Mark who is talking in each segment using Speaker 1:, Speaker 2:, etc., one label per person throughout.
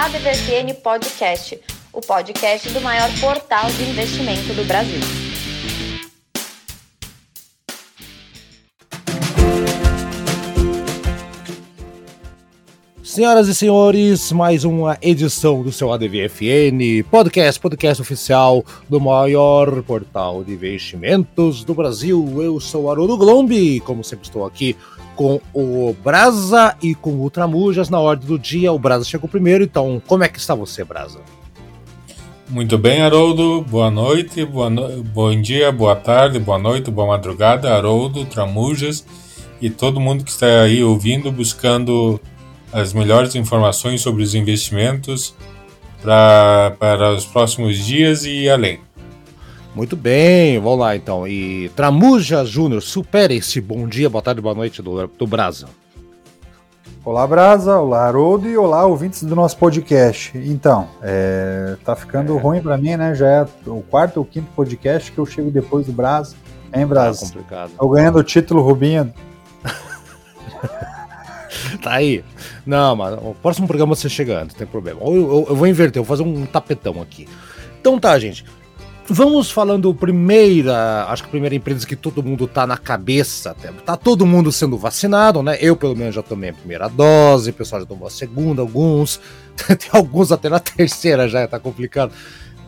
Speaker 1: ADVFN Podcast, o podcast do maior portal de investimento do Brasil.
Speaker 2: Senhoras e senhores, mais uma edição do seu ADVFN, podcast, podcast oficial do maior portal de investimentos do Brasil. Eu sou Haroldo Glombi, como sempre estou aqui com o Brasa e com o Tramujas na ordem do dia. O Brasa chegou primeiro, então como é que está você, Brasa?
Speaker 3: Muito bem, Haroldo. Boa noite, boa no... bom dia, boa tarde, boa noite, boa madrugada, Haroldo, Tramujas e todo mundo que está aí ouvindo, buscando as melhores informações sobre os investimentos para os próximos dias e além.
Speaker 2: Muito bem, vamos lá então. E Tramuja Júnior, supere esse bom dia, boa tarde, boa noite do, do Brasa.
Speaker 4: Olá, Brasa, olá, Haroldo e olá, ouvintes do nosso podcast. Então, é, tá ficando é. ruim para mim, né? Já é o quarto ou quinto podcast que eu chego depois do Brasa. Hein, Brasa? Tá complicado. Tô ganhando o título Rubinho.
Speaker 2: tá aí. Não, mas o próximo programa você chegando, não tem problema. Eu, eu, eu, vou inverter, eu vou fazer um tapetão aqui. Então tá, gente. Vamos falando primeira, acho que a primeira empresa que todo mundo tá na cabeça, tá todo mundo sendo vacinado, né? Eu pelo menos já tomei a primeira dose, o pessoal já tomou a segunda, alguns, tem alguns até na terceira já, tá complicado.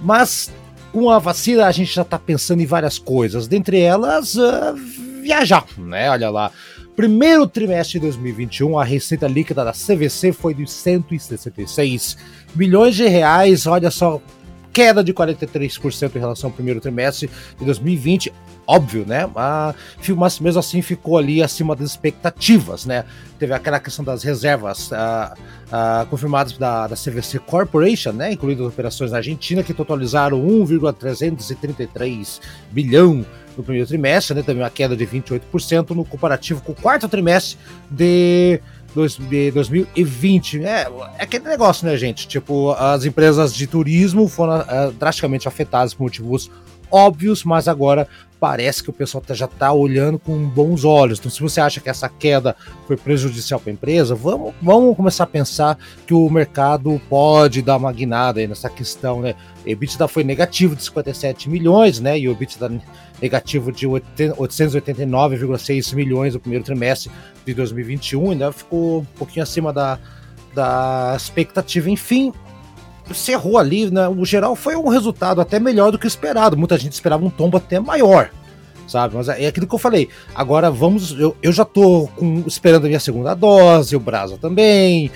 Speaker 2: Mas com a vacina a gente já tá pensando em várias coisas, dentre elas uh, viajar, né? Olha lá, Primeiro trimestre de 2021, a receita líquida da CVC foi de 166 milhões de reais. Olha só, queda de 43% em relação ao primeiro trimestre de 2020. Óbvio, né? Mas mesmo assim ficou ali acima das expectativas, né? Teve aquela questão das reservas uh, uh, confirmadas da, da CVC Corporation, né? Incluindo as operações na Argentina, que totalizaram 1,333 bilhão no primeiro trimestre, né, também uma queda de 28% no comparativo com o quarto trimestre de, de 2020. É, é aquele negócio, né, gente? Tipo, as empresas de turismo foram uh, drasticamente afetadas por motivos óbvios, mas agora parece que o pessoal tá, já está olhando com bons olhos. Então, se você acha que essa queda foi prejudicial para a empresa, vamos, vamos começar a pensar que o mercado pode dar uma guinada nessa questão, né? EBITDA foi negativo de 57 milhões, né? E o EBITDA negativo de 889,6 milhões no primeiro trimestre de 2021, ainda ficou um pouquinho acima da, da expectativa. Enfim, cerrou ali, né? O geral foi um resultado até melhor do que esperado. Muita gente esperava um tombo até maior, sabe? Mas é aquilo que eu falei. Agora vamos. Eu, eu já tô com, esperando a minha segunda dose, o Brasa também.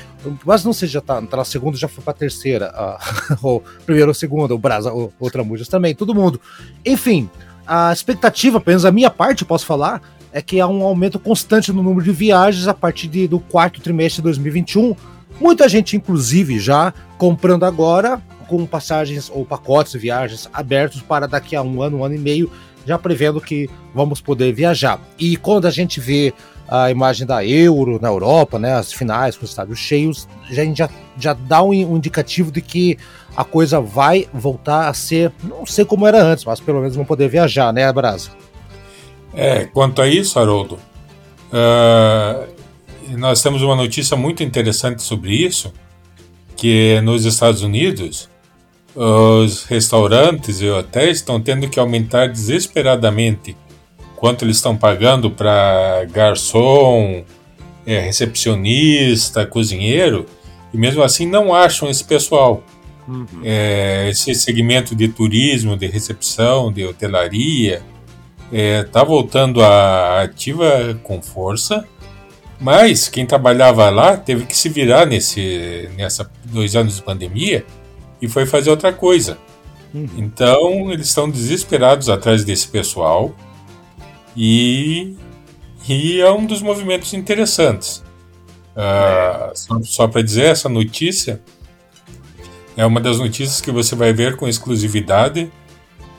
Speaker 2: Mas não sei se já tá, tá na segunda, já foi pra terceira. Uh, ou primeira ou segunda, o Brasa, o, o também, todo mundo. Enfim, a expectativa, apenas a minha parte, posso falar, é que há um aumento constante no número de viagens a partir de, do quarto trimestre de 2021 Muita gente, inclusive, já comprando agora com passagens ou pacotes de viagens abertos para daqui a um ano, um ano e meio, já prevendo que vamos poder viajar. E quando a gente vê a imagem da Euro na Europa, né, as finais com os estádios cheios, já, já, já dá um, um indicativo de que a coisa vai voltar a ser, não sei como era antes, mas pelo menos vão poder viajar, né, Brasa?
Speaker 3: É, quanto a isso, Haroldo, uh, nós temos uma notícia muito interessante sobre isso, que nos Estados Unidos os restaurantes e hotéis estão tendo que aumentar desesperadamente quanto eles estão pagando para garçom, é, recepcionista, cozinheiro, e mesmo assim não acham esse pessoal. Uhum. É, esse segmento de turismo, de recepção, de hotelaria, é, tá voltando à ativa com força mas quem trabalhava lá teve que se virar nesse nessa dois anos de pandemia e foi fazer outra coisa. Uhum. Então eles estão desesperados atrás desse pessoal e, e é um dos movimentos interessantes. Uh, só, só para dizer, essa notícia é uma das notícias que você vai ver com exclusividade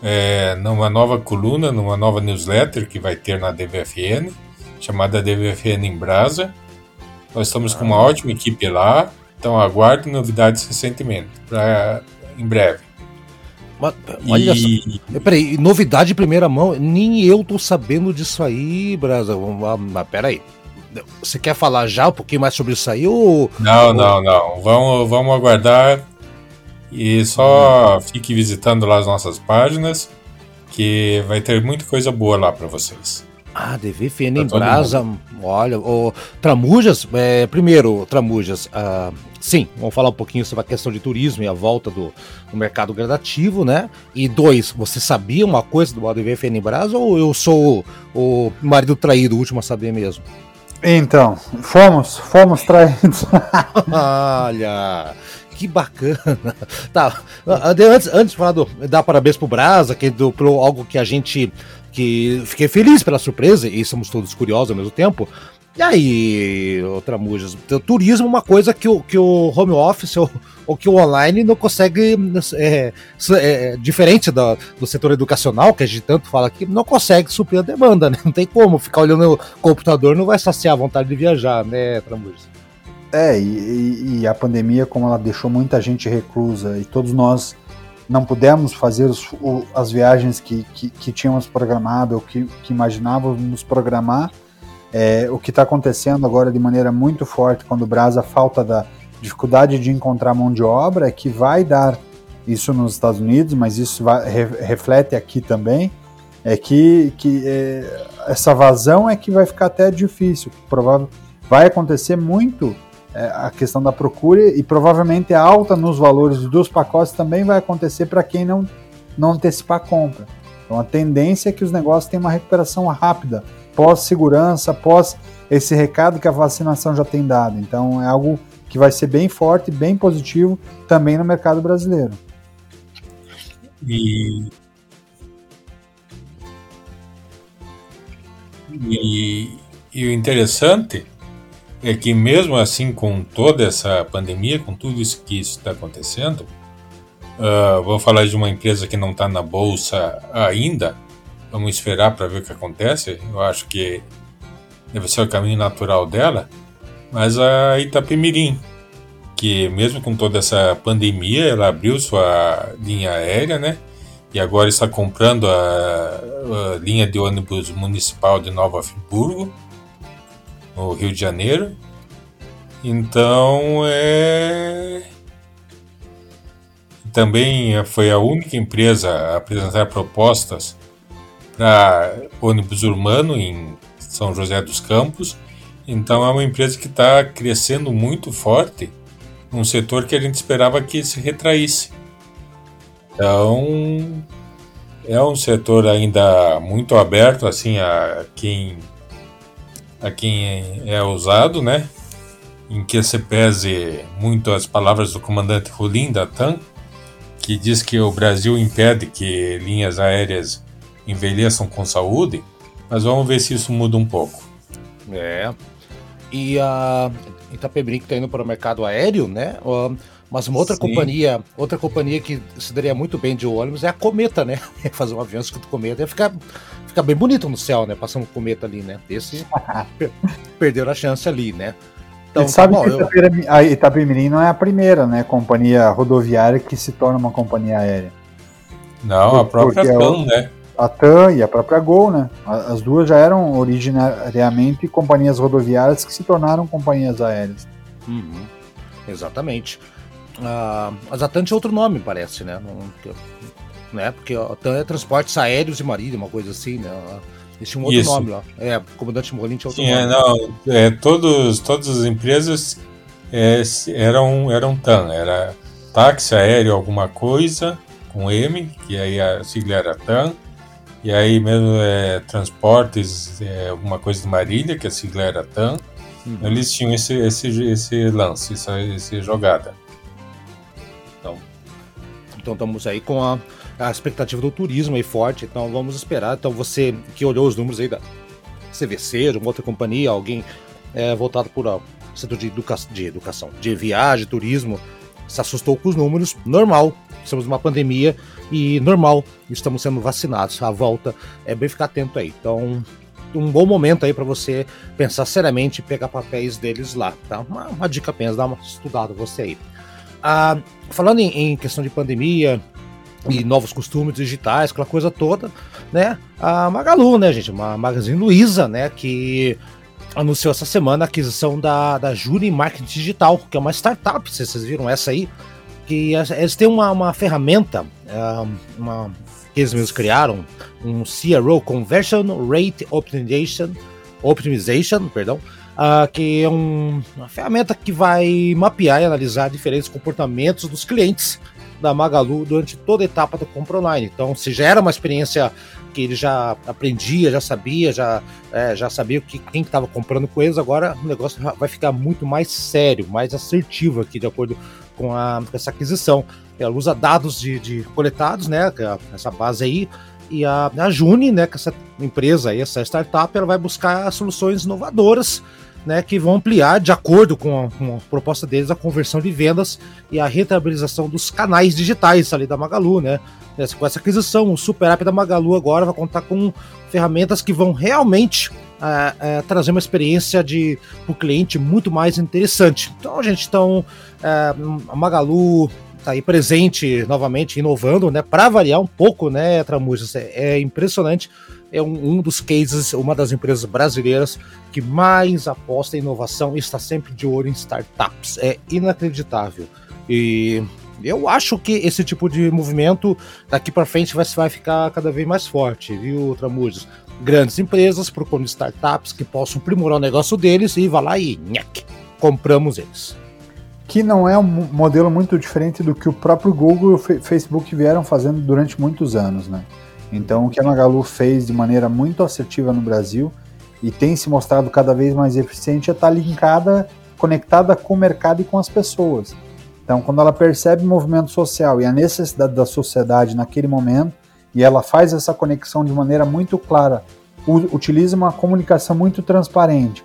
Speaker 3: é, numa nova coluna, numa nova newsletter que vai ter na DVFN chamada DVFN em Brasa. Nós estamos com uma ótima equipe lá, então aguarde novidades recentemente, pra, em breve.
Speaker 2: Mas, olha e... só. Peraí, novidade de primeira mão? Nem eu tô sabendo disso aí, Brasa. Mas peraí. você quer falar já um pouquinho mais sobre isso aí? Ou...
Speaker 3: Não, não, não. Vamos, vamos aguardar e só fique visitando lá as nossas páginas, que vai ter muita coisa boa lá para vocês.
Speaker 2: Ah, DVFN em Brasa, olha, o Tramujas, é, primeiro, Tramujas, ah, sim, vamos falar um pouquinho sobre a questão de turismo e a volta do, do mercado gradativo, né? E dois, você sabia uma coisa do DVFN em Brasa ou eu sou o, o marido traído, o último a saber mesmo?
Speaker 4: Então, fomos, fomos traídos.
Speaker 2: olha, que bacana. Tá, antes, antes de falar do, dar parabéns pro Brasa, que do, pro algo que a gente que fiquei feliz pela surpresa e somos todos curiosos ao mesmo tempo. E aí, outra mujas, turismo é uma coisa que o, que o home office ou, ou que o online não consegue, é, é, diferente do, do setor educacional, que a gente tanto fala aqui, não consegue suprir a demanda, né? Não tem como ficar olhando o computador, não vai saciar a vontade de viajar, né, Tramujas?
Speaker 4: É, e, e a pandemia, como ela deixou muita gente reclusa e todos nós não pudemos fazer os, o, as viagens que, que, que, tínhamos programado ou que, que imaginávamos programar. É, o que está acontecendo agora de maneira muito forte quando o Brasa falta da dificuldade de encontrar mão de obra é que vai dar isso nos Estados Unidos, mas isso vai, re, reflete aqui também, é que, que é, essa vazão é que vai ficar até difícil. Provável, vai acontecer muito a questão da procura e provavelmente a alta nos valores dos pacotes também vai acontecer para quem não, não antecipar a compra. Então a tendência é que os negócios tenham uma recuperação rápida, pós-segurança, pós esse recado que a vacinação já tem dado. Então é algo que vai ser bem forte, bem positivo também no mercado brasileiro.
Speaker 3: E, e, e o interessante é que mesmo assim, com toda essa pandemia, com tudo isso que está acontecendo, uh, vou falar de uma empresa que não está na bolsa ainda. Vamos esperar para ver o que acontece. Eu acho que deve ser o caminho natural dela. Mas a Itapemirim, que mesmo com toda essa pandemia, ela abriu sua linha aérea, né? E agora está comprando a, a linha de ônibus municipal de Nova Friburgo no Rio de Janeiro. Então é. Também foi a única empresa a apresentar propostas para ônibus urbano em São José dos Campos. Então é uma empresa que está crescendo muito forte num setor que a gente esperava que se retraísse. Então é um setor ainda muito aberto assim a quem a quem é usado, né? Em que se pese muito as palavras do comandante Rolim da TAM, que diz que o Brasil impede que linhas aéreas envelheçam com saúde, mas vamos ver se isso muda um pouco.
Speaker 2: É. E a Itapebrim que está indo para o mercado aéreo, né? Mas uma outra Sim. companhia, outra companhia que se daria muito bem de ônibus é a Cometa, né? Fazer um avião escrito Cometa ia ficar fica bem bonito no céu, né? Passando um cometa ali, né? Esse perderam a chance ali, né?
Speaker 4: Então, sabe tá bom, que eu... a Itapemirim não é a primeira, né? Companhia rodoviária que se torna uma companhia aérea.
Speaker 3: Não, a própria é TAM, né?
Speaker 4: A TAM e a própria Gol, né? As duas já eram originariamente companhias rodoviárias que se tornaram companhias aéreas.
Speaker 2: Uhum. Exatamente. Uh, a Zatant é outro nome, parece, né? Não, né? Porque ó, é transportes aéreos e marítimos, uma coisa assim, né? Tinham um outro Isso. nome lá. É, comandante Molin tinha outro
Speaker 3: Sim,
Speaker 2: nome.
Speaker 3: É, não, é, todos, todas as empresas é, eram, eram TAM, era táxi aéreo alguma coisa, com M, que aí a sigla era TAM, e aí mesmo é, transportes, é, alguma coisa de Marília, que a sigla era TAM. Uhum. Eles tinham esse, esse, esse lance, essa, essa jogada.
Speaker 2: Então, estamos aí com a a expectativa do turismo aí forte, então vamos esperar. Então você que olhou os números aí da CVC, de uma outra companhia, alguém é, voltado por setor de, educa de educação, de viagem, turismo, se assustou com os números, normal. Estamos numa pandemia e normal, estamos sendo vacinados. A volta é bem ficar atento aí. Então, um bom momento aí para você pensar seriamente e pegar papéis deles lá, tá? Uma, uma dica apenas, dá uma estudada você aí. Ah, falando em, em questão de pandemia, e novos costumes digitais, aquela coisa toda, né? A Magalu, né, gente? Uma Magazine Luiza, né? Que anunciou essa semana a aquisição da, da Juni Marketing Digital, que é uma startup, se vocês viram essa aí, que eles têm uma, uma ferramenta, é, uma, que eles mesmos criaram, um CRO, Conversion Rate Optimization, Optimization, perdão, uh, que é um, uma ferramenta que vai mapear e analisar diferentes comportamentos dos clientes da Magalu durante toda a etapa da compra online. Então, se já era uma experiência que ele já aprendia, já sabia, já, é, já sabia que, quem estava comprando com eles, agora o negócio vai ficar muito mais sério, mais assertivo aqui, de acordo com, a, com essa aquisição. Ela usa dados de, de coletados, né? É essa base aí, e a, a Juni, né, que essa empresa aí, essa startup, ela vai buscar soluções inovadoras né, que vão ampliar, de acordo com a, com a, proposta deles, a conversão de vendas e a rentabilização dos canais digitais ali da Magalu, né? Com essa aquisição, o Super App da Magalu agora vai contar com ferramentas que vão realmente é, é, trazer uma experiência de o cliente muito mais interessante. Então, a gente, então, é, a Magalu está aí presente novamente, inovando, né? Para variar um pouco, né, Tramujas? É, é impressionante é um, um, dos cases, uma das empresas brasileiras que mais aposta em inovação e está sempre de olho em startups. É inacreditável. E eu acho que esse tipo de movimento daqui para frente vai, vai ficar cada vez mais forte, viu, Tramujas? Grandes empresas procurando startups que possam aprimorar o negócio deles e vai lá e nhec, compramos eles.
Speaker 4: Que não é um modelo muito diferente do que o próprio Google e o Facebook vieram fazendo durante muitos anos, né? Então, o que a Magalu fez de maneira muito assertiva no Brasil e tem se mostrado cada vez mais eficiente é estar tá linkada, conectada com o mercado e com as pessoas. Então, quando ela percebe o movimento social e a necessidade da sociedade naquele momento, e ela faz essa conexão de maneira muito clara, utiliza uma comunicação muito transparente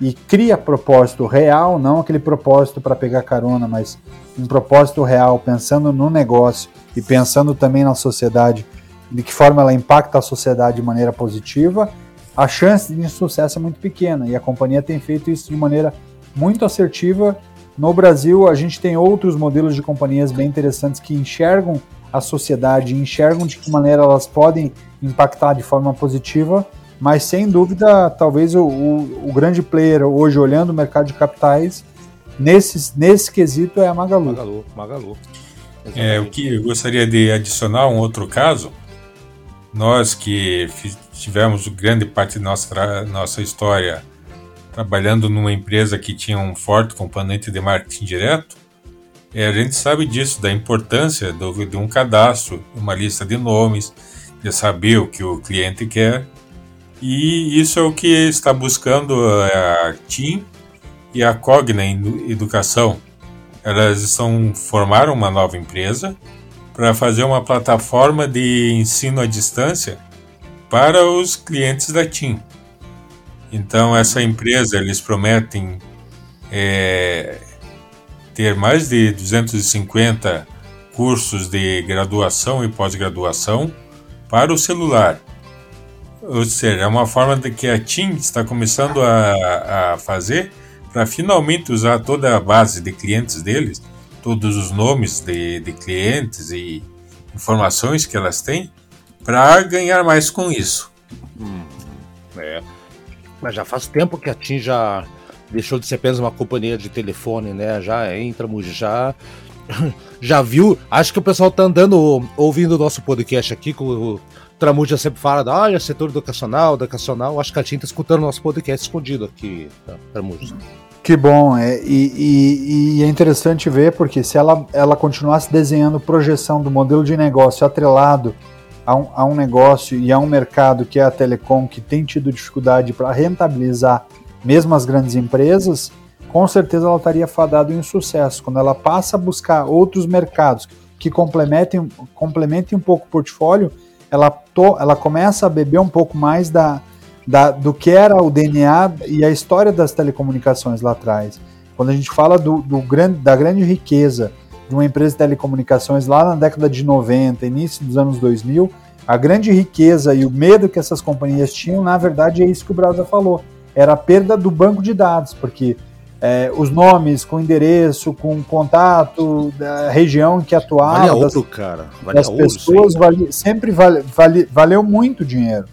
Speaker 4: e cria propósito real, não aquele propósito para pegar carona, mas um propósito real, pensando no negócio e pensando também na sociedade de que forma ela impacta a sociedade de maneira positiva, a chance de sucesso é muito pequena e a companhia tem feito isso de maneira muito assertiva. No Brasil, a gente tem outros modelos de companhias bem interessantes que enxergam a sociedade, enxergam de que maneira elas podem impactar de forma positiva, mas sem dúvida, talvez o, o, o grande player hoje olhando o mercado de capitais, nesse, nesse quesito é a Magalu.
Speaker 3: Magalu, Magalu. É, o que eu gostaria de adicionar um outro caso nós que tivemos grande parte da nossa, nossa história trabalhando numa empresa que tinha um forte componente de marketing direto, é, a gente sabe disso, da importância do, de um cadastro, uma lista de nomes, de saber o que o cliente quer. E isso é o que está buscando a TIM e a Cogna Educação. Elas estão formaram uma nova empresa para fazer uma plataforma de ensino à distância para os clientes da TIM. Então, essa empresa, eles prometem é, ter mais de 250 cursos de graduação e pós-graduação para o celular. Ou seja, é uma forma de que a TIM está começando a, a fazer para finalmente usar toda a base de clientes deles todos os nomes de, de clientes e informações que elas têm para ganhar mais com isso.
Speaker 2: Hum, é. Mas já faz tempo que a TIM já deixou de ser apenas uma companhia de telefone, né? Já entra, já já viu. Acho que o pessoal tá andando ouvindo o nosso podcast aqui, com o Tramuja sempre fala, olha, setor educacional, educacional. Acho que a TIM tá escutando o nosso podcast escondido aqui, tá, Tramuja.
Speaker 4: Que bom, é, e, e, e, é interessante ver porque se ela, ela continuasse desenhando projeção do modelo de negócio atrelado a um, a um negócio e a um mercado que é a telecom, que tem tido dificuldade para rentabilizar mesmo as grandes empresas, com certeza ela estaria fadada em sucesso. Quando ela passa a buscar outros mercados que complementem, complementem um pouco o portfólio, ela, to, ela começa a beber um pouco mais da, da, do que era o DNA e a história das telecomunicações lá atrás. Quando a gente fala do, do grande, da grande riqueza de uma empresa de telecomunicações lá na década de 90, início dos anos 2000, a grande riqueza e o medo que essas companhias tinham, na verdade, é isso que o Brasa falou. Era a perda do banco de dados, porque é, os nomes com endereço, com contato, da região em que atuava,
Speaker 2: ouro, cara.
Speaker 4: das pessoas, sempre vale, vale, valeu muito dinheiro.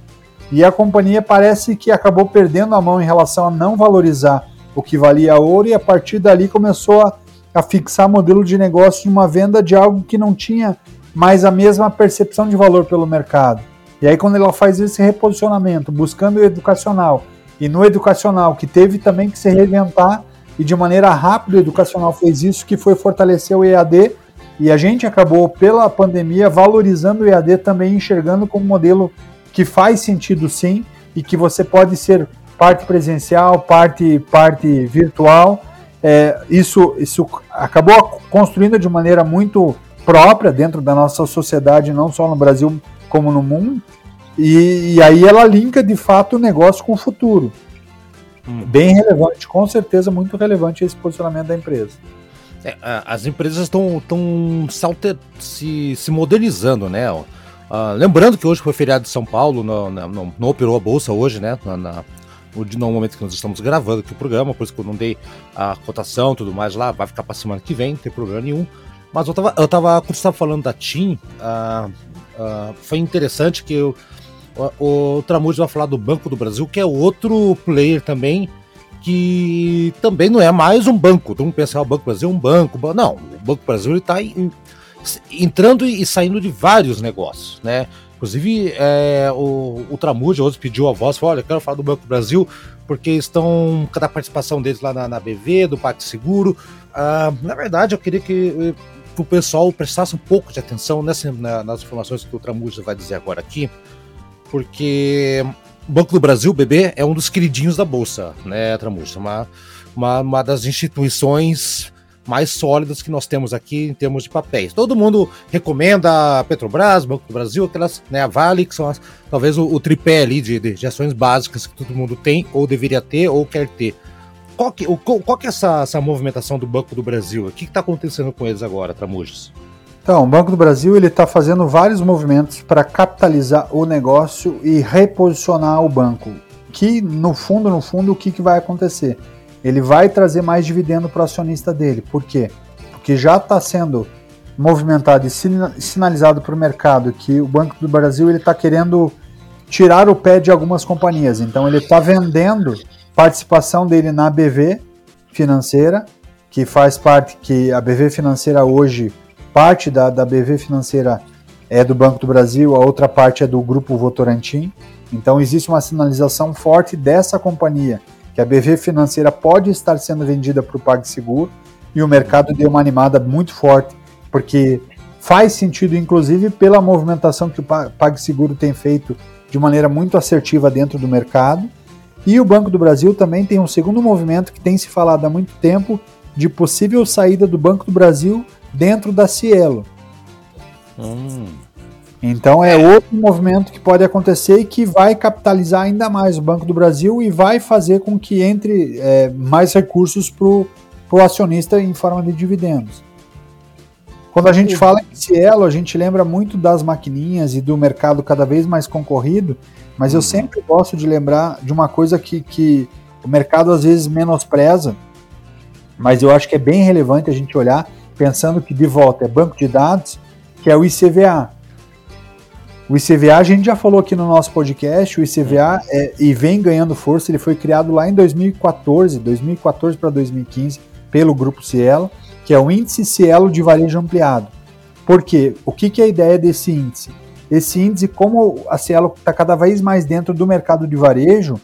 Speaker 4: E a companhia parece que acabou perdendo a mão em relação a não valorizar o que valia ouro e a partir dali começou a, a fixar modelo de negócio de uma venda de algo que não tinha mais a mesma percepção de valor pelo mercado. E aí quando ela faz esse reposicionamento, buscando o educacional, e no educacional, que teve também que se reinventar, e de maneira rápida o educacional fez isso, que foi fortalecer o EAD, e a gente acabou, pela pandemia, valorizando o EAD também, enxergando como modelo que faz sentido sim, e que você pode ser parte presencial, parte, parte virtual. É, isso, isso acabou construindo de maneira muito própria dentro da nossa sociedade, não só no Brasil como no mundo. E, e aí ela linka de fato o negócio com o futuro. Hum. Bem relevante, com certeza muito relevante esse posicionamento da empresa.
Speaker 2: É, as empresas estão se, se modernizando, né? Uh, lembrando que hoje foi feriado de São Paulo, não, não, não operou a bolsa hoje, né? Na, na, no momento que nós estamos gravando aqui o programa, por isso que eu não dei a cotação tudo mais lá, vai ficar para semana que vem, não tem problema nenhum. Mas eu tava, eu tava quando estava falando da TIM, uh, uh, foi interessante que eu, o, o Tramujo vai falar do Banco do Brasil, que é outro player também, que também não é mais um banco. Todo mundo pensa, ah, o Banco Brasil é um banco. Não, o Banco Brasil está entrando e saindo de vários negócios, né? Inclusive, é, o, o hoje pediu a voz, falou, olha, quero falar do Banco do Brasil, porque estão, cada participação deles lá na, na BV, do Pacto Seguro. Ah, na verdade, eu queria que que o pessoal prestasse um pouco de atenção nessa, na, nas informações que o Tramuja vai dizer agora aqui, porque o Banco do Brasil, BB, é um dos queridinhos da Bolsa, né, Tramuja? Uma, uma, uma das instituições mais sólidas que nós temos aqui em termos de papéis. Todo mundo recomenda a Petrobras, Banco do Brasil, aquelas, né, a Vale, que são as, talvez o, o tripé ali de, de, de ações básicas que todo mundo tem, ou deveria ter, ou quer ter qual que, qual que é essa, essa movimentação do Banco do Brasil? O que está acontecendo com eles agora, Tramujas?
Speaker 4: Então, o Banco do Brasil ele está fazendo vários movimentos para capitalizar o negócio e reposicionar o banco. Que no fundo, no fundo, o que, que vai acontecer? Ele vai trazer mais dividendo para o acionista dele. Por quê? Porque já está sendo movimentado e sinalizado para o mercado que o Banco do Brasil está querendo tirar o pé de algumas companhias. Então ele está vendendo participação dele na BV financeira, que faz parte, que a BV financeira hoje, parte da, da BV financeira é do Banco do Brasil, a outra parte é do Grupo Votorantim. Então existe uma sinalização forte dessa companhia, que a BV financeira pode estar sendo vendida para o PagSeguro, e o mercado deu uma animada muito forte, porque faz sentido, inclusive, pela movimentação que o PagSeguro tem feito de maneira muito assertiva dentro do mercado, e o Banco do Brasil também tem um segundo movimento que tem se falado há muito tempo de possível saída do Banco do Brasil dentro da Cielo. Hum. Então é outro movimento que pode acontecer e que vai capitalizar ainda mais o Banco do Brasil e vai fazer com que entre é, mais recursos para o acionista em forma de dividendos. Quando a gente fala em Cielo, a gente lembra muito das maquininhas e do mercado cada vez mais concorrido, mas eu uhum. sempre gosto de lembrar de uma coisa que, que o mercado às vezes menospreza, mas eu acho que é bem relevante a gente olhar, pensando que de volta é banco de dados, que é o ICVA. O ICVA, a gente já falou aqui no nosso podcast, o ICVA é, e vem ganhando força, ele foi criado lá em 2014, 2014 para 2015, pelo Grupo Cielo, que é o Índice Cielo de Varejo Ampliado. Por quê? O que, que é a ideia desse índice? esse índice, como a Cielo está cada vez mais dentro do mercado de varejo,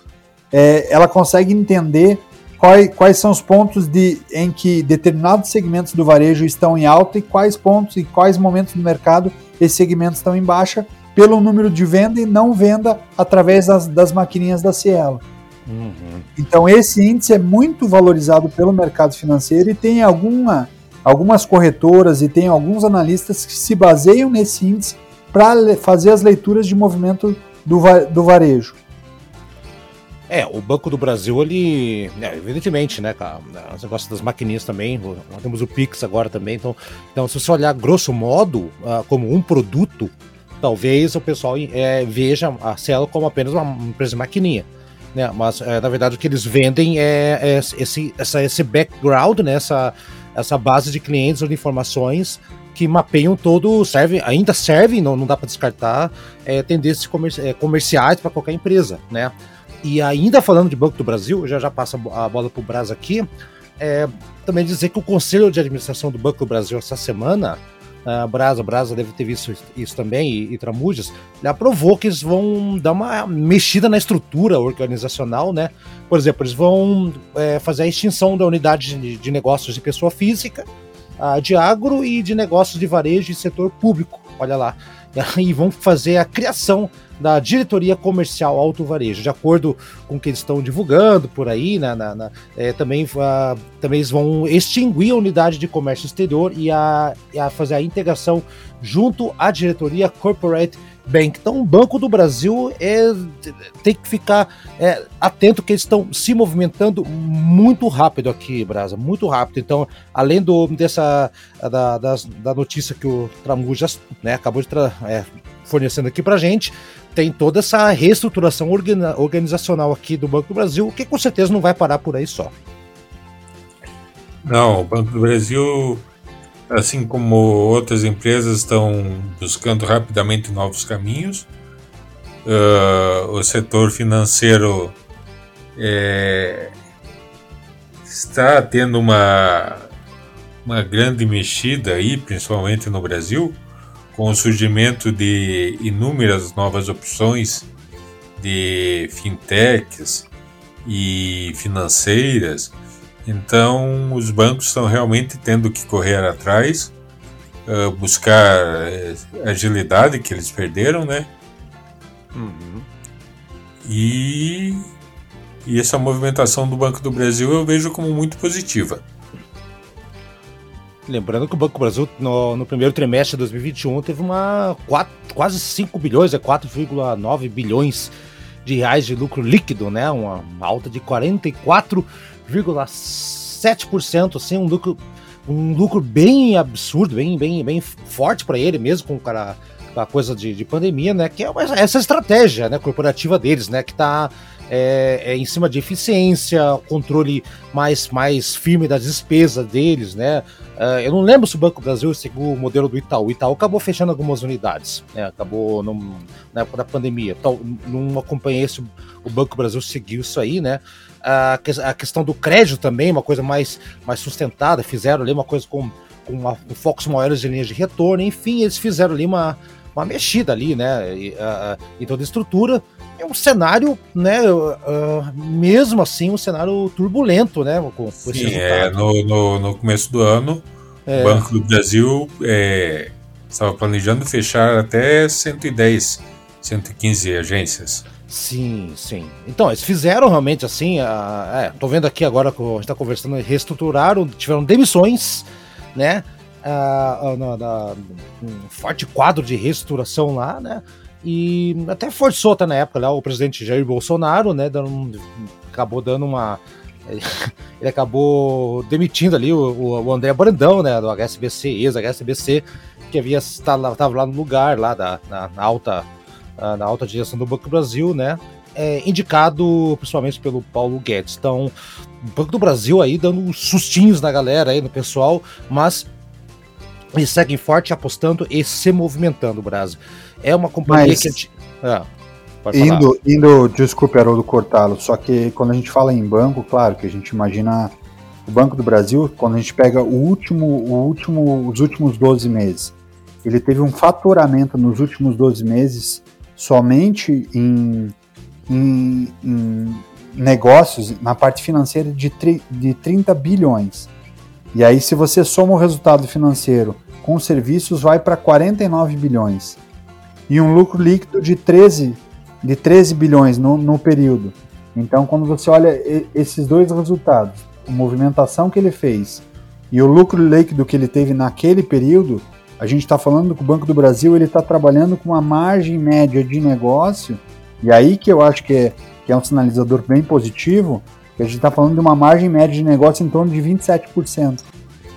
Speaker 4: é, ela consegue entender quais, quais são os pontos de, em que determinados segmentos do varejo estão em alta e quais pontos e quais momentos do mercado esses segmentos estão em baixa pelo número de venda e não venda através das, das maquininhas da Cielo. Uhum. Então esse índice é muito valorizado pelo mercado financeiro e tem alguma, algumas corretoras e tem alguns analistas que se baseiam nesse índice para fazer as leituras de movimento do, do varejo.
Speaker 2: É, o Banco do Brasil, ele. É, evidentemente, né, cara? Os negócios das maquininhas também. Nós temos o Pix agora também. Então, então se você olhar grosso modo, uh, como um produto, talvez o pessoal é, veja a Cielo como apenas uma empresa maquininha. Né? Mas, é, na verdade, o que eles vendem é, é esse, essa, esse background, né? essa, essa base de clientes ou de informações que mapeiam todo, servem, ainda servem, não, não dá para descartar, é, tendências comerci é, comerciais para qualquer empresa, né? E ainda falando de Banco do Brasil, já já passa a bola para o Braz aqui, é, também dizer que o Conselho de Administração do Banco do Brasil essa semana, a Brasa, Brasa deve ter visto isso também, e, e Tramujas, ele aprovou que eles vão dar uma mexida na estrutura organizacional, né? Por exemplo, eles vão é, fazer a extinção da unidade de, de negócios de pessoa física, uh, de agro e de negócios de varejo e setor público. Olha lá. E vão fazer a criação da diretoria comercial Alto Varejo, de acordo com o que eles estão divulgando por aí, na, na, na é, também, uh, também eles vão extinguir a unidade de comércio exterior e a, a fazer a integração junto à diretoria Corporate Bank. Então, o Banco do Brasil é, tem que ficar é, atento que eles estão se movimentando muito rápido aqui, Brasa, muito rápido. Então, além do, dessa da, da notícia que o Tramujas né, acabou de é, fornecendo aqui para gente, tem toda essa reestruturação organizacional aqui do Banco do Brasil, que com certeza não vai parar por aí só.
Speaker 3: Não, o Banco do Brasil assim como outras empresas estão buscando rapidamente novos caminhos. Uh, o setor financeiro é, está tendo uma, uma grande mexida aí, principalmente no Brasil, com o surgimento de inúmeras novas opções de fintechs e financeiras então, os bancos estão realmente tendo que correr atrás, uh, buscar a agilidade que eles perderam, né? Uhum. E, e essa movimentação do Banco do Brasil eu vejo como muito positiva.
Speaker 2: Lembrando que o Banco do Brasil, no, no, primeiro trimestre de 2021, teve uma quatro, quase 5 bilhões, é 4,9 bilhões de reais de lucro líquido, né? Uma alta de 44 0,7%, assim, um lucro, um lucro bem absurdo, bem, bem, bem forte para ele mesmo, com, cara, com a coisa de, de pandemia, né? Que é essa estratégia né, corporativa deles, né? Que está é, é, em cima de eficiência, controle mais, mais firme das despesas deles, né? Uh, eu não lembro se o Banco Brasil seguiu o modelo do Itaú. O Itaú acabou fechando algumas unidades, né? Acabou num, na época da pandemia. Então, não acompanhei se o Banco Brasil seguiu isso aí, né? a, a questão do crédito também, uma coisa mais, mais sustentada, fizeram ali uma coisa com, com, uma, com focos maiores de linhas de retorno, enfim, eles fizeram ali uma, uma mexida ali, né, e, uh, em toda a estrutura. É um cenário, né, uh, mesmo assim, um cenário turbulento, né, com, com
Speaker 3: Sim, é, no, no, no, começo do ano, é. o Banco do Brasil é, estava planejando fechar até 110, 115 agências.
Speaker 2: Sim, sim. Então, eles fizeram realmente assim. A, é, tô vendo aqui agora que a gente tá conversando, reestruturaram, tiveram demissões, né? Na, um forte quadro de reestruturação lá, né? E até forçou até na época lá o presidente Jair Bolsonaro, né? Dando, acabou dando uma. Ele acabou demitindo ali o, o André Brandão, né? Do HSBC, ex-HSBC, que havia estava lá no lugar lá da na, na alta uh, na alta direção do Banco do Brasil, né? É, indicado principalmente pelo Paulo Guedes. Então, o Banco do Brasil aí dando sustinhos na galera aí, no pessoal, mas eles seguem forte apostando e se movimentando, Brasil. É uma companhia mas... que. Gente...
Speaker 4: Ah, indo, indo, desculpe, Haroldo, cortá-lo, só que quando a gente fala em banco, claro que a gente imagina o Banco do Brasil, quando a gente pega o último, o último, os últimos 12 meses, ele teve um faturamento nos últimos 12 meses somente em, em, em negócios, na parte financeira, de, tri, de 30 bilhões. E aí, se você soma o resultado financeiro com serviços, vai para 49 bilhões. E um lucro líquido de 13, de 13 bilhões no, no período. Então, quando você olha esses dois resultados, a movimentação que ele fez e o lucro líquido que ele teve naquele período, a gente está falando que o Banco do Brasil ele está trabalhando com uma margem média de negócio, e aí que eu acho que é, que é um sinalizador bem positivo, que a gente está falando de uma margem média de negócio em torno de 27%.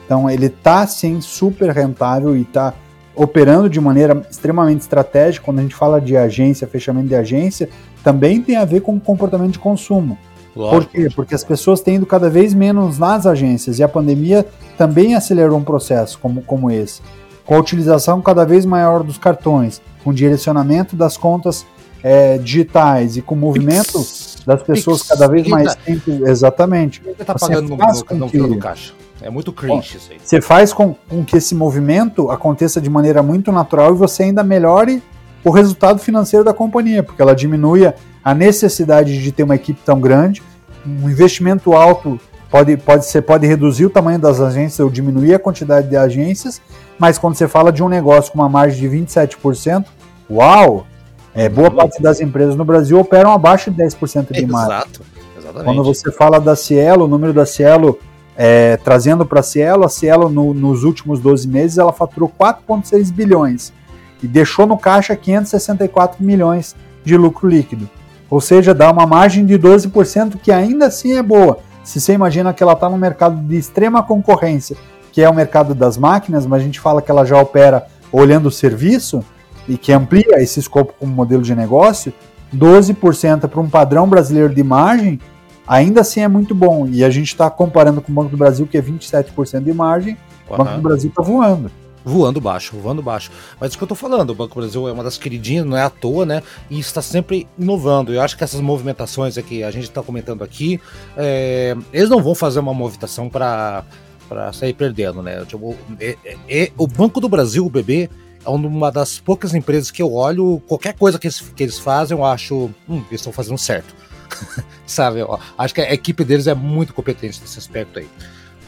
Speaker 4: Então ele está sim super rentável e está operando de maneira extremamente estratégica. Quando a gente fala de agência, fechamento de agência, também tem a ver com o comportamento de consumo. Lógico. Por quê? Porque as pessoas têm ido cada vez menos nas agências e a pandemia também acelerou um processo como, como esse. Com a utilização cada vez maior dos cartões, com direcionamento das contas é, digitais e com o movimento das pessoas
Speaker 2: Pix.
Speaker 4: cada vez mais tempo. Exatamente.
Speaker 2: Você tá
Speaker 4: Você
Speaker 2: pagando no,
Speaker 4: faz
Speaker 2: no,
Speaker 4: com
Speaker 2: no
Speaker 4: que-
Speaker 2: do caixa. É muito cringe isso aí.
Speaker 4: Você faz com, com que esse movimento aconteça de maneira muito natural e você ainda melhore o resultado financeiro da companhia, porque ela diminui a necessidade de ter uma equipe tão grande, um investimento alto pode, pode ser pode reduzir o tamanho das agências ou diminuir a quantidade de agências, mas quando você fala de um negócio com uma margem de 27%, uau! É, boa parte das empresas no Brasil operam abaixo de 10% de margem.
Speaker 2: Exato. Exatamente.
Speaker 4: Quando você fala da Cielo, o número da Cielo, é, trazendo para a Cielo, a Cielo no- nos últimos 12 meses ela faturou 4,6 bilhões e deixou no caixa 564 milhões de lucro líquido. Ou seja, dá uma margem de 12%, que ainda assim é boa. Se você imagina que ela está num mercado de extrema concorrência, que é o mercado das máquinas, mas a gente fala que ela já opera olhando o serviço e que amplia esse escopo como modelo de negócio, 12% para um padrão brasileiro de margem, ainda assim é muito bom. E a gente está comparando com o Banco do Brasil, que é 27% de margem, o Banco do Brasil está voando.
Speaker 2: Voando baixo, voando baixo. Mas isso que eu tô falando, o Banco Brasil é uma das queridinhas, não é à toa, né? E está sempre inovando. Eu acho que essas movimentações é que a gente está comentando aqui, é, eles não vão fazer uma movimentação para para sair perdendo, né? Tipo, é- é- é- o Banco do Brasil, o BB, é uma das poucas empresas que eu olho, qualquer coisa que eles, que eles fazem, eu acho, hum, eles estão fazendo certo. Sabe? Acho que a equipe deles é muito competente nesse aspecto aí.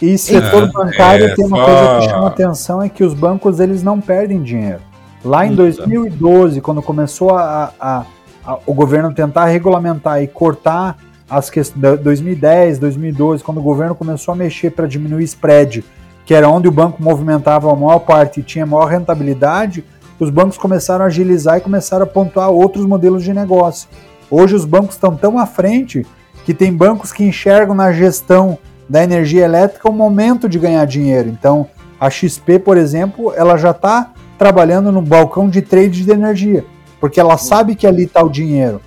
Speaker 4: E setor
Speaker 3: É,
Speaker 4: bancário
Speaker 3: é
Speaker 4: tem uma
Speaker 3: só-
Speaker 4: coisa que chama atenção, é que os bancos eles não perdem dinheiro. Lá em
Speaker 2: Hum,
Speaker 4: 2012, quando começou a, a- a- o governo tentar regulamentar e cortar as questões, 2010, 2012, quando o governo começou a mexer para diminuir spread, que era onde o banco movimentava a maior parte e tinha maior rentabilidade, os bancos começaram a agilizar e começaram a pontuar outros modelos de negócio. Hoje os bancos estão tão à frente que tem bancos que enxergam na gestão da energia elétrica o momento de ganhar dinheiro. Então, a XP, por exemplo, ela já está trabalhando no balcão de trade de energia, porque ela sabe que ali está o dinheiro.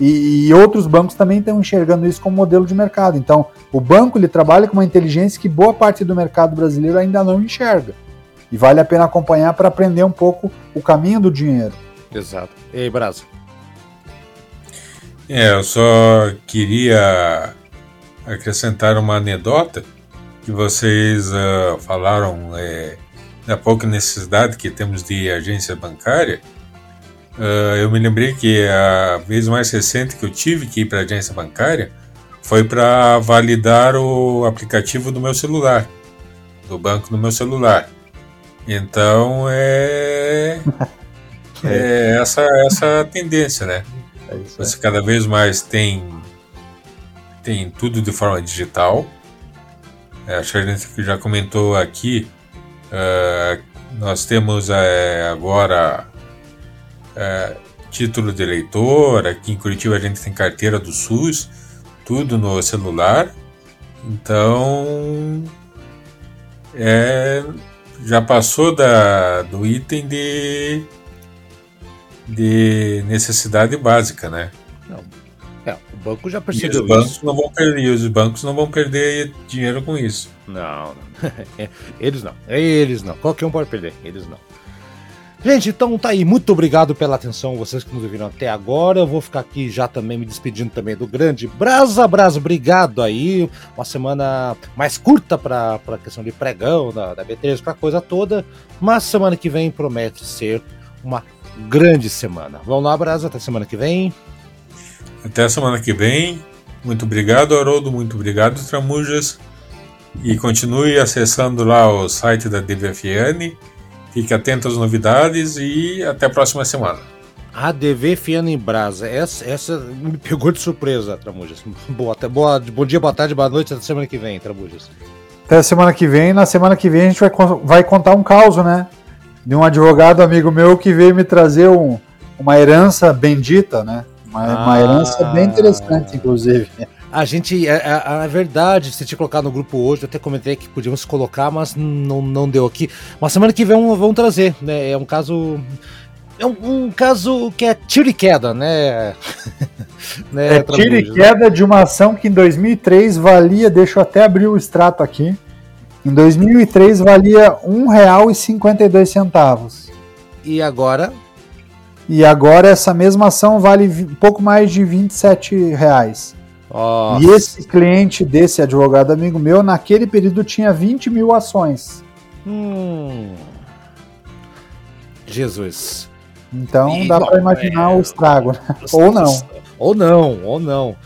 Speaker 4: E, e outros bancos também estão enxergando isso como modelo de mercado. Então, o banco ele trabalha com uma inteligência que boa parte do mercado brasileiro ainda não enxerga. E vale a pena acompanhar para aprender um pouco o caminho do dinheiro.
Speaker 2: Exato. E aí, Brasil?
Speaker 3: É, eu só queria acrescentar uma anedota que vocês ah, falaram é, da pouca necessidade que temos de agência bancária. Ah, eu me lembrei que a vez mais recente que eu tive que ir para a agência bancária foi para validar o aplicativo do meu celular, do banco do meu celular. Então é, é essa essa a tendência, né?
Speaker 4: É
Speaker 3: Você cada vez mais tem tem tudo de forma digital. É, acho que a gente já comentou aqui. eh, nós temos eh, agora eh, título de eleitor. Aqui em Curitiba a gente tem carteira do SUS, tudo no celular. Então é, já passou da, do item de de necessidade básica, né?
Speaker 2: É, o banco já
Speaker 3: E os
Speaker 2: percebeu
Speaker 3: bancos
Speaker 2: isso.
Speaker 3: não vão perder, e os bancos não vão perder dinheiro com isso.
Speaker 2: Não, não. eles não. Eles não. Qualquer um pode perder. Eles não. Gente, então tá aí. Muito obrigado pela atenção, vocês que nos ouviram até agora. Eu vou ficar aqui já também me despedindo também do grande Brasa Brasa. Obrigado aí. Uma semana mais curta para a questão de pregão, da, da B3, pra coisa toda. Mas semana que vem promete ser uma grande semana. Vamos lá, Brasa. Até semana que vem.
Speaker 3: Até a semana que vem. Muito obrigado, Haroldo. Muito obrigado, Tramujas. E continue acessando lá o site da DVFN. Fique atento às novidades e até a próxima semana.
Speaker 2: ADV Fiana em Brasa. Essa, essa me pegou de surpresa, Tramujas. Boa, até, boa, bom dia, boa tarde, boa noite. Até semana que vem, Tramujas.
Speaker 4: Até a semana que vem. Na semana que vem a gente vai, vai contar um caos, né? De um advogado amigo meu que veio me trazer um- uma herança bendita, né? Uma, uma
Speaker 2: Ah.
Speaker 4: herança bem interessante, inclusive.
Speaker 2: A gente, é, é, é verdade, se te colocar no grupo hoje, eu até comentei que podíamos colocar, mas não, não deu aqui. Mas semana que vem vamos, vamos trazer, né? É um caso. É um, um caso que é tiro e queda, né? né
Speaker 4: É tiro e queda de uma ação que em 2003 valia, deixa eu até abrir o extrato aqui, Em 2003 valia R$ 1,52.
Speaker 2: E agora?
Speaker 4: E agora essa mesma ação vale um pouco mais de 27 reais.
Speaker 2: Nossa.
Speaker 4: E esse cliente desse advogado amigo meu, naquele período tinha 20 mil ações.
Speaker 2: Hum. Jesus.
Speaker 4: Então
Speaker 2: E,
Speaker 4: dá para imaginar
Speaker 2: é,
Speaker 4: o estrago. né? Ou não.
Speaker 2: Ou não, ou não.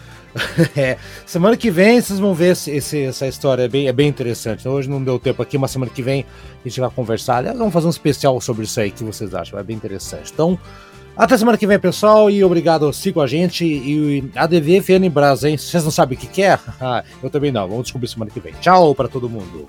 Speaker 2: É, semana que vem vocês vão ver esse, esse- essa história, é bem, é bem interessante. Hoje não deu tempo aqui, mas semana que vem a gente vai conversar. Aliás, vamos fazer um especial sobre isso aí, que vocês acham? É bem interessante. Então, até semana que vem, pessoal, e obrigado, sigam a gente. E a DVFN Brasa, hein? Vocês não sabem o que, que é? Eu também não, vamos descobrir semana que vem. Tchau para todo mundo.